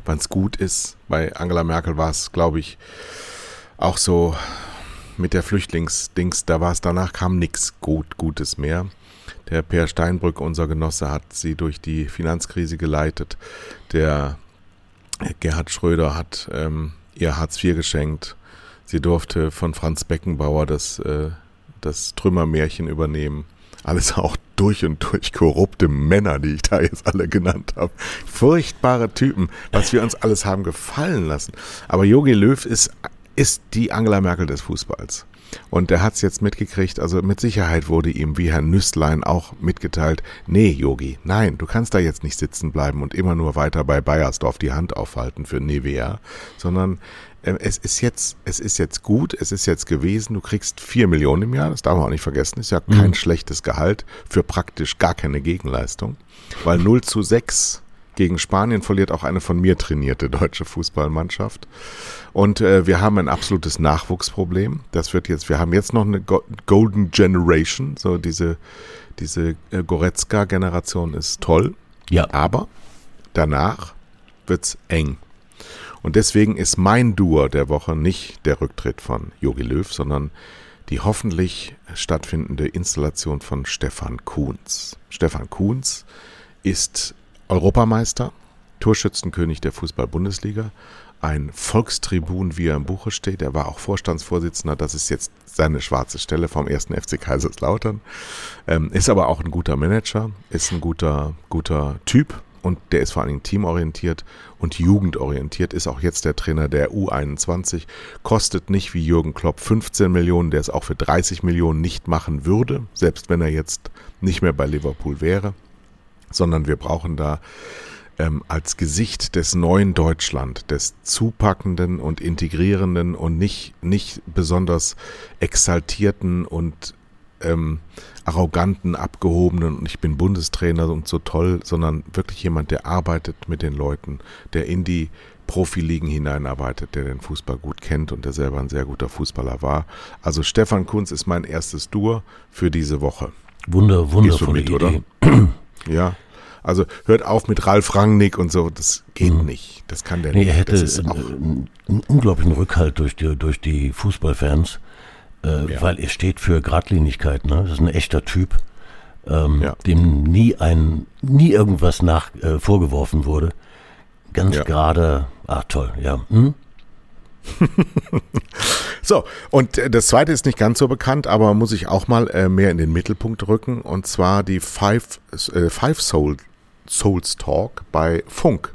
wann's gut ist. Bei Angela Merkel war es, glaube ich, auch so mit der Flüchtlingsdings, da war es danach kam nichts gut, Gutes mehr. Der Per Steinbrück, unser Genosse, hat sie durch die Finanzkrise geleitet. Der Gerhard Schröder hat ähm, ihr Hartz IV geschenkt. Sie durfte von Franz Beckenbauer das, äh, das Trümmermärchen übernehmen. Alles auch durch und durch korrupte Männer, die ich da jetzt alle genannt habe. Furchtbare Typen, was wir uns alles haben gefallen lassen. Aber Jogi Löw ist, ist die Angela Merkel des Fußballs. Und er hat es jetzt mitgekriegt, also mit Sicherheit wurde ihm, wie Herr Nüßlein auch mitgeteilt, nee, Yogi, nein, du kannst da jetzt nicht sitzen bleiben und immer nur weiter bei Bayersdorf die Hand aufhalten für Nevea, sondern äh, es ist jetzt, es ist jetzt gut, es ist jetzt gewesen, du kriegst vier Millionen im Jahr, das darf man auch nicht vergessen, ist ja kein mhm. schlechtes Gehalt für praktisch gar keine Gegenleistung, weil 0 zu 6 gegen Spanien verliert auch eine von mir trainierte deutsche Fußballmannschaft. Und äh, wir haben ein absolutes Nachwuchsproblem. Das wird jetzt, wir haben jetzt noch eine Go Golden Generation, so diese, diese äh, Goretzka-Generation ist toll. Ja. Aber danach wird's eng. Und deswegen ist mein Duo der Woche nicht der Rücktritt von Jogi Löw, sondern die hoffentlich stattfindende Installation von Stefan Kuhns. Stefan Kuhns ist Europameister, Torschützenkönig der Fußball-Bundesliga, ein Volkstribun, wie er im Buche steht. Er war auch Vorstandsvorsitzender. Das ist jetzt seine schwarze Stelle vom ersten FC Kaiserslautern. Ähm, ist aber auch ein guter Manager, ist ein guter, guter Typ und der ist vor allen Dingen teamorientiert und jugendorientiert. Ist auch jetzt der Trainer der U21. Kostet nicht wie Jürgen Klopp 15 Millionen, der es auch für 30 Millionen nicht machen würde, selbst wenn er jetzt nicht mehr bei Liverpool wäre sondern wir brauchen da ähm, als Gesicht des neuen Deutschland, des zupackenden und integrierenden und nicht, nicht besonders exaltierten und ähm, arroganten, abgehobenen und ich bin Bundestrainer und so toll, sondern wirklich jemand, der arbeitet mit den Leuten, der in die Profiligen hineinarbeitet, der den Fußball gut kennt und der selber ein sehr guter Fußballer war. Also Stefan Kunz ist mein erstes Dur für diese Woche. Wunder, wundervolle mit, Idee. Oder? Ja. Also hört auf mit Ralf Rangnick und so, das geht mhm. nicht. Das kann der nee, nicht. Er hätte einen, einen, unglaublichen Rückhalt durch die, durch die Fußballfans, äh, ja. weil er steht für Gradlinigkeit. Ne? Das ist ein echter Typ. ähm, ja. dem nie ein, nie irgendwas nach äh, vorgeworfen wurde. Ganz ja. gerade, ach toll, ja. Hm? so, und äh, das zweite ist nicht ganz so bekannt, aber muss ich auch mal äh, mehr in den Mittelpunkt rücken, und zwar die Five, äh, Five Soul, Souls Talk bei Funk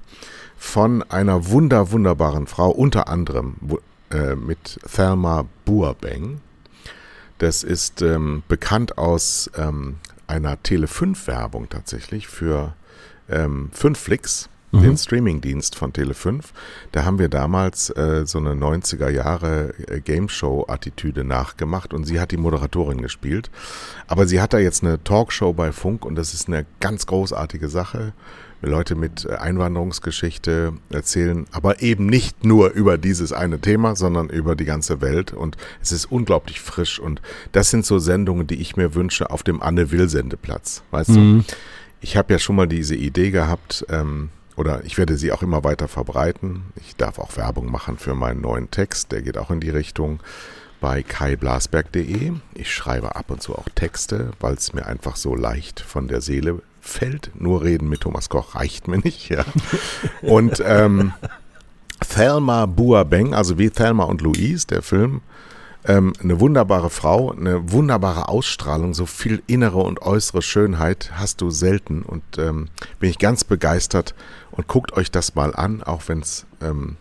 von einer wunder, wunderbaren Frau, unter anderem äh, mit Thelma Buabeng. Das ist ähm, bekannt aus ähm, einer Tele5-Werbung tatsächlich für ähm, Fünfflix mhm. den Streamingdienst von Tele5. Da haben wir damals äh, so eine 90er Jahre äh, Game Show Attitüde nachgemacht und sie hat die Moderatorin gespielt. Aber sie hat da jetzt eine Talkshow bei Funk und das ist eine ganz großartige Sache. Leute mit äh, Einwanderungsgeschichte erzählen, aber eben nicht nur über dieses eine Thema, sondern über die ganze Welt. Und es ist unglaublich frisch. Und das sind so Sendungen, die ich mir wünsche auf dem Anne-Will-Sendeplatz. Weißt mhm. du? Ich habe ja schon mal diese Idee gehabt, ähm, oder ich werde sie auch immer weiter verbreiten. Ich darf auch Werbung machen für meinen neuen Text, der geht auch in die Richtung bei kaiblasberg.de. Ich schreibe ab und zu auch Texte, weil es mir einfach so leicht von der Seele fällt. Nur reden mit Thomas Koch reicht mir nicht. Ja. Und ähm, Thelma Buabeng, also wie Thelma und Louise, der Film, ähm, eine wunderbare Frau, eine wunderbare Ausstrahlung, so viel innere und äußere Schönheit hast du selten. Und ähm, bin ich ganz begeistert. Und guckt euch das mal an, auch wenn es ähm,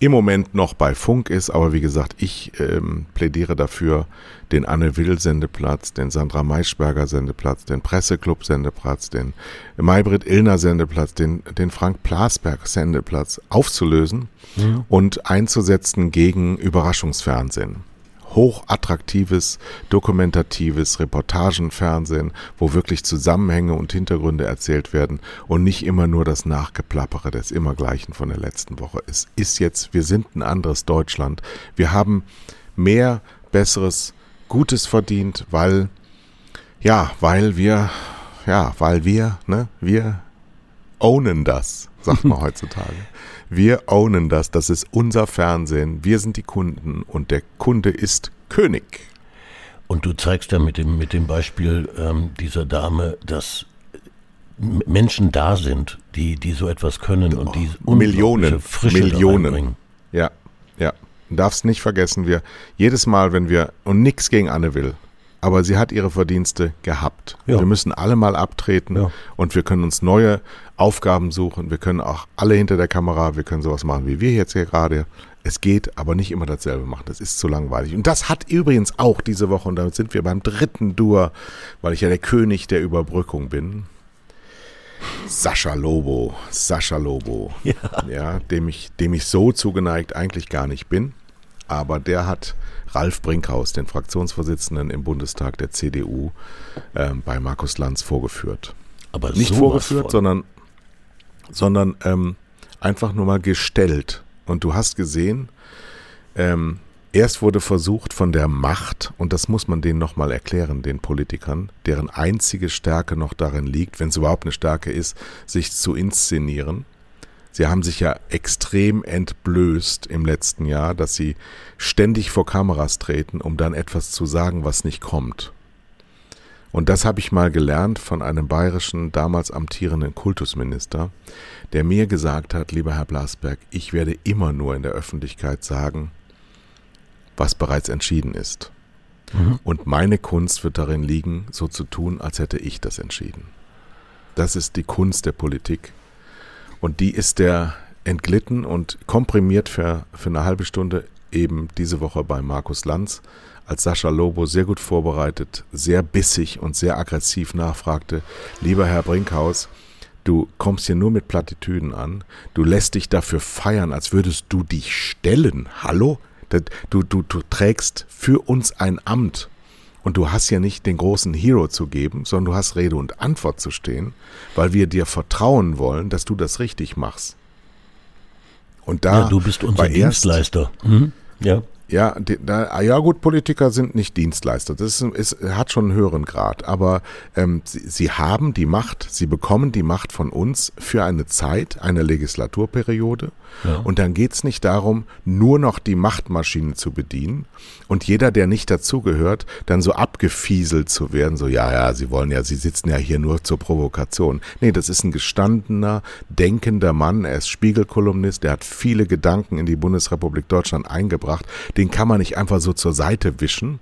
im Moment noch bei Funk ist, aber wie gesagt, ich ähm, plädiere dafür, den Anne Will Sendeplatz, den Sandra Maischberger Sendeplatz, den Presseclub Sendeplatz, den Maybrit Illner Sendeplatz, den, den Frank Plasberg Sendeplatz aufzulösen ja. und einzusetzen gegen Überraschungsfernsehen hochattraktives, dokumentatives Reportagenfernsehen, wo wirklich Zusammenhänge und Hintergründe erzählt werden und nicht immer nur das Nachgeplappere des Immergleichen von der letzten Woche. Es ist jetzt, wir sind ein anderes Deutschland. Wir haben mehr, besseres, Gutes verdient, weil, ja, weil wir, ja, weil wir, ne, wir ownen das, sagt man heutzutage. Wir ownen das, das ist unser Fernsehen, wir sind die Kunden und der Kunde ist König. Und du zeigst ja mit dem, mit dem Beispiel ähm, dieser Dame, dass Menschen da sind, die, die so etwas können und die oh, Millionen, Frische Millionen. Ja, ja. Du darfst nicht vergessen, wir jedes Mal, wenn wir und nichts gegen Anne will, aber sie hat ihre Verdienste gehabt. Ja. Wir müssen alle mal abtreten ja. und wir können uns neue Aufgaben suchen. Wir können auch alle hinter der Kamera, wir können sowas machen wie wir jetzt hier gerade. Es geht aber nicht immer dasselbe machen. Das ist zu langweilig. Und das hat übrigens auch diese Woche, und damit sind wir beim dritten Dur, weil ich ja der König der Überbrückung bin. Sascha Lobo, Sascha Lobo, ja, ja dem, ich, dem ich so zugeneigt eigentlich gar nicht bin. Aber der hat Ralf Brinkhaus, den Fraktionsvorsitzenden im Bundestag der CDU, äh, bei Markus Lanz vorgeführt. Aber nicht vorgeführt, von. sondern, sondern ähm, einfach nur mal gestellt. Und du hast gesehen, ähm, erst wurde versucht von der Macht, und das muss man denen nochmal erklären, den Politikern, deren einzige Stärke noch darin liegt, wenn es überhaupt eine Stärke ist, sich zu inszenieren Sie haben sich ja extrem entblößt im letzten Jahr, dass sie ständig vor Kameras treten, um dann etwas zu sagen, was nicht kommt. Und das habe ich mal gelernt von einem bayerischen, damals amtierenden Kultusminister, der mir gesagt hat, lieber Herr Blasberg, ich werde immer nur in der Öffentlichkeit sagen, was bereits entschieden ist. Mhm. Und meine Kunst wird darin liegen, so zu tun, als hätte ich das entschieden. Das ist die Kunst der Politik. Und die ist der entglitten und komprimiert für, für eine halbe Stunde eben diese Woche bei Markus Lanz, als Sascha Lobo sehr gut vorbereitet, sehr bissig und sehr aggressiv nachfragte, lieber Herr Brinkhaus, du kommst hier nur mit Plattitüden an, du lässt dich dafür feiern, als würdest du dich stellen. Hallo? Du, du, du trägst für uns ein Amt. Und du hast ja nicht den großen Hero zu geben, sondern du hast Rede und Antwort zu stehen, weil wir dir vertrauen wollen, dass du das richtig machst. Und da ja, du bist unser Dienstleister. Mhm. Ja. Ja, da, ja gut, Politiker sind nicht Dienstleister. Das ist, ist, hat schon einen höheren Grad. Aber ähm, sie, sie haben die Macht, sie bekommen die Macht von uns für eine Zeit, eine Legislaturperiode. Ja. Und dann geht's nicht darum, nur noch die Machtmaschine zu bedienen und jeder, der nicht dazugehört, dann so abgefieselt zu werden, so ja, ja, sie wollen ja, sie sitzen ja hier nur zur Provokation. Nee, das ist ein gestandener, denkender Mann, er ist Spiegelkolumnist, der hat viele Gedanken in die Bundesrepublik Deutschland eingebracht, den kann man nicht einfach so zur Seite wischen.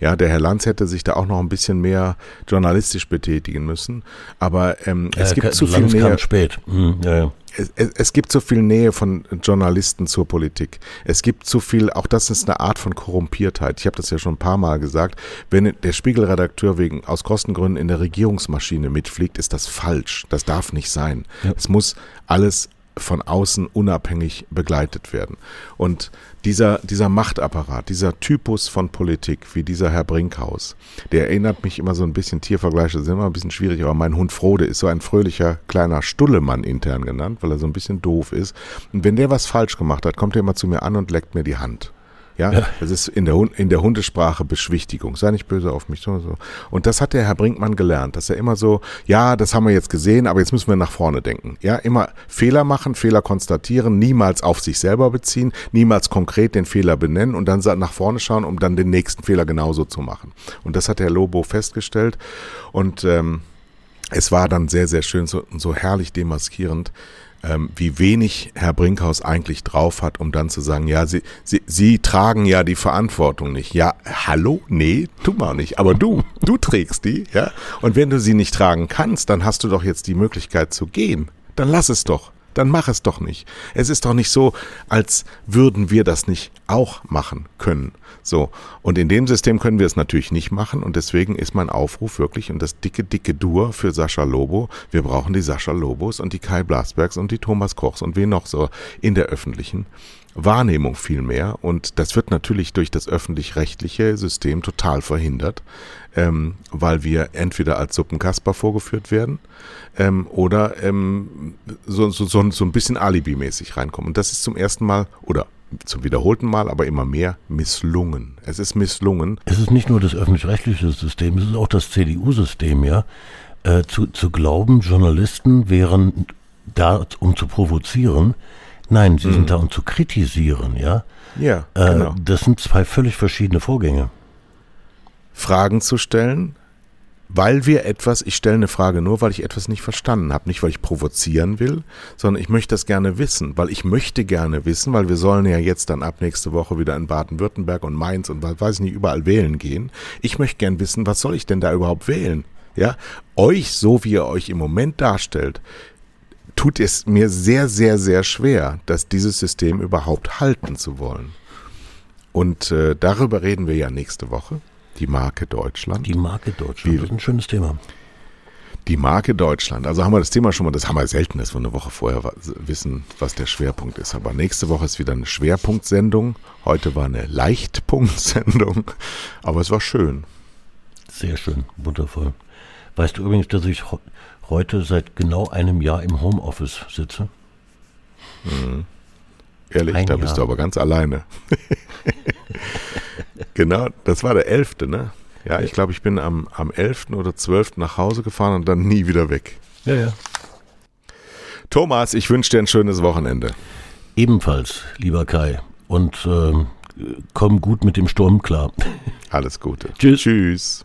Ja, der Herr Lanz hätte sich da auch noch ein bisschen mehr journalistisch betätigen müssen, aber ähm, es äh, gibt zu viel mehr. spät. Mhm, ja, ja es, es, gibt so viel Nähe von Journalisten zur Politik. Es gibt so viel, auch das ist eine Art von Korrumpiertheit. Ich habe das ja schon ein paar Mal gesagt. Wenn der Spiegelredakteur wegen aus Kostengründen in der Regierungsmaschine mitfliegt, ist das falsch. Das darf nicht sein. Ja. Es muss alles von außen unabhängig begleitet werden. Und dieser, dieser Machtapparat, dieser Typus von Politik, wie dieser Herr Brinkhaus, der erinnert mich immer so ein bisschen, Tiervergleiche sind immer ein bisschen schwierig, aber mein Hund Frode ist so ein fröhlicher kleiner Stullemann intern genannt, weil er so ein bisschen doof ist. Und wenn der was falsch gemacht hat, kommt er immer zu mir an und leckt mir die Hand. Ja, ja. das ist in der, in der Hundesprache Beschwichtigung. Sei nicht böse auf mich. So, so. Und das hat der Herr Brinkmann gelernt, dass er immer so, ja, das haben wir jetzt gesehen, aber jetzt müssen wir nach vorne denken. Ja, immer Fehler machen, Fehler konstatieren, niemals auf sich selber beziehen, niemals konkret den Fehler benennen und dann nach vorne schauen, um dann den nächsten Fehler genauso zu machen. Und das hat Herr Lobo festgestellt. Und ähm, es war dann sehr, sehr schön, so, so herrlich demaskierend, ähm, wie wenig Herr Brinkhaus eigentlich drauf hat, um dann zu sagen, ja, Sie, Sie, Sie tragen ja die Verantwortung nicht. Ja, hallo? Nee, tu mal nicht. Aber du, du trägst die, ja. Und wenn du sie nicht tragen kannst, dann hast du doch jetzt die Möglichkeit zu gehen. Dann lass es doch dann mach es doch nicht. Es ist doch nicht so, als würden wir das nicht auch machen können. So. Und in dem System können wir es natürlich nicht machen und deswegen ist mein Aufruf wirklich und das dicke, dicke Dur für Sascha Lobo. Wir brauchen die Sascha Lobos und die Kai Blasbergs und die Thomas Kochs und wen noch so in der öffentlichen Wahrnehmung vielmehr. Und das wird natürlich durch das öffentlich-rechtliche System total verhindert, ähm, weil wir entweder als Suppenkasper vorgeführt werden ähm, oder ähm, so, so, so, so ein bisschen Alibi-mäßig reinkommen. Und das ist zum ersten Mal oder zum wiederholten Mal, aber immer mehr misslungen. Es ist misslungen. Es ist nicht nur das öffentlich-rechtliche System, es ist auch das CDU-System, ja. Äh, zu, zu glauben, Journalisten wären da, um zu provozieren, Nein, sie mhm. sind da, um zu kritisieren, ja? Ja, äh, genau. Das sind zwei völlig verschiedene Vorgänge. Fragen zu stellen, weil wir etwas, ich stelle eine Frage nur, weil ich etwas nicht verstanden habe, nicht weil ich provozieren will, sondern ich möchte das gerne wissen, weil ich möchte gerne wissen, weil wir sollen ja jetzt dann ab nächste Woche wieder in Baden-Württemberg und Mainz und weiß ich nicht, überall wählen gehen. Ich möchte gern wissen, was soll ich denn da überhaupt wählen? Ja, euch, so wie ihr euch im Moment darstellt, tut es mir sehr, sehr, sehr schwer, dass dieses System überhaupt halten zu wollen. Und äh, darüber reden wir ja nächste Woche. Die Marke Deutschland. Die Marke Deutschland, das ist ein schönes Thema. Die Marke Deutschland. Also haben wir das Thema schon mal, das haben wir selten, dass wir eine Woche vorher wissen, was der Schwerpunkt ist. Aber nächste Woche ist wieder eine Schwerpunktsendung. Heute war eine Leichtpunktsendung. Aber es war schön. Sehr schön, wundervoll. Weißt du übrigens, dass ich heute seit genau einem Jahr im Homeoffice sitze. Mhm. Ehrlich, Ein da Jahr. bist du aber ganz alleine. genau, das war der 11., ne? Ja, ich glaube, ich bin am, am 11. oder 12. nach Hause gefahren und dann nie wieder weg. Ja, ja. Thomas, ich wünsche dir ein schönes Wochenende. Ebenfalls, lieber Kai. Und äh, komm gut mit dem Sturm klar. Alles Gute. Tschüss. Tschüss.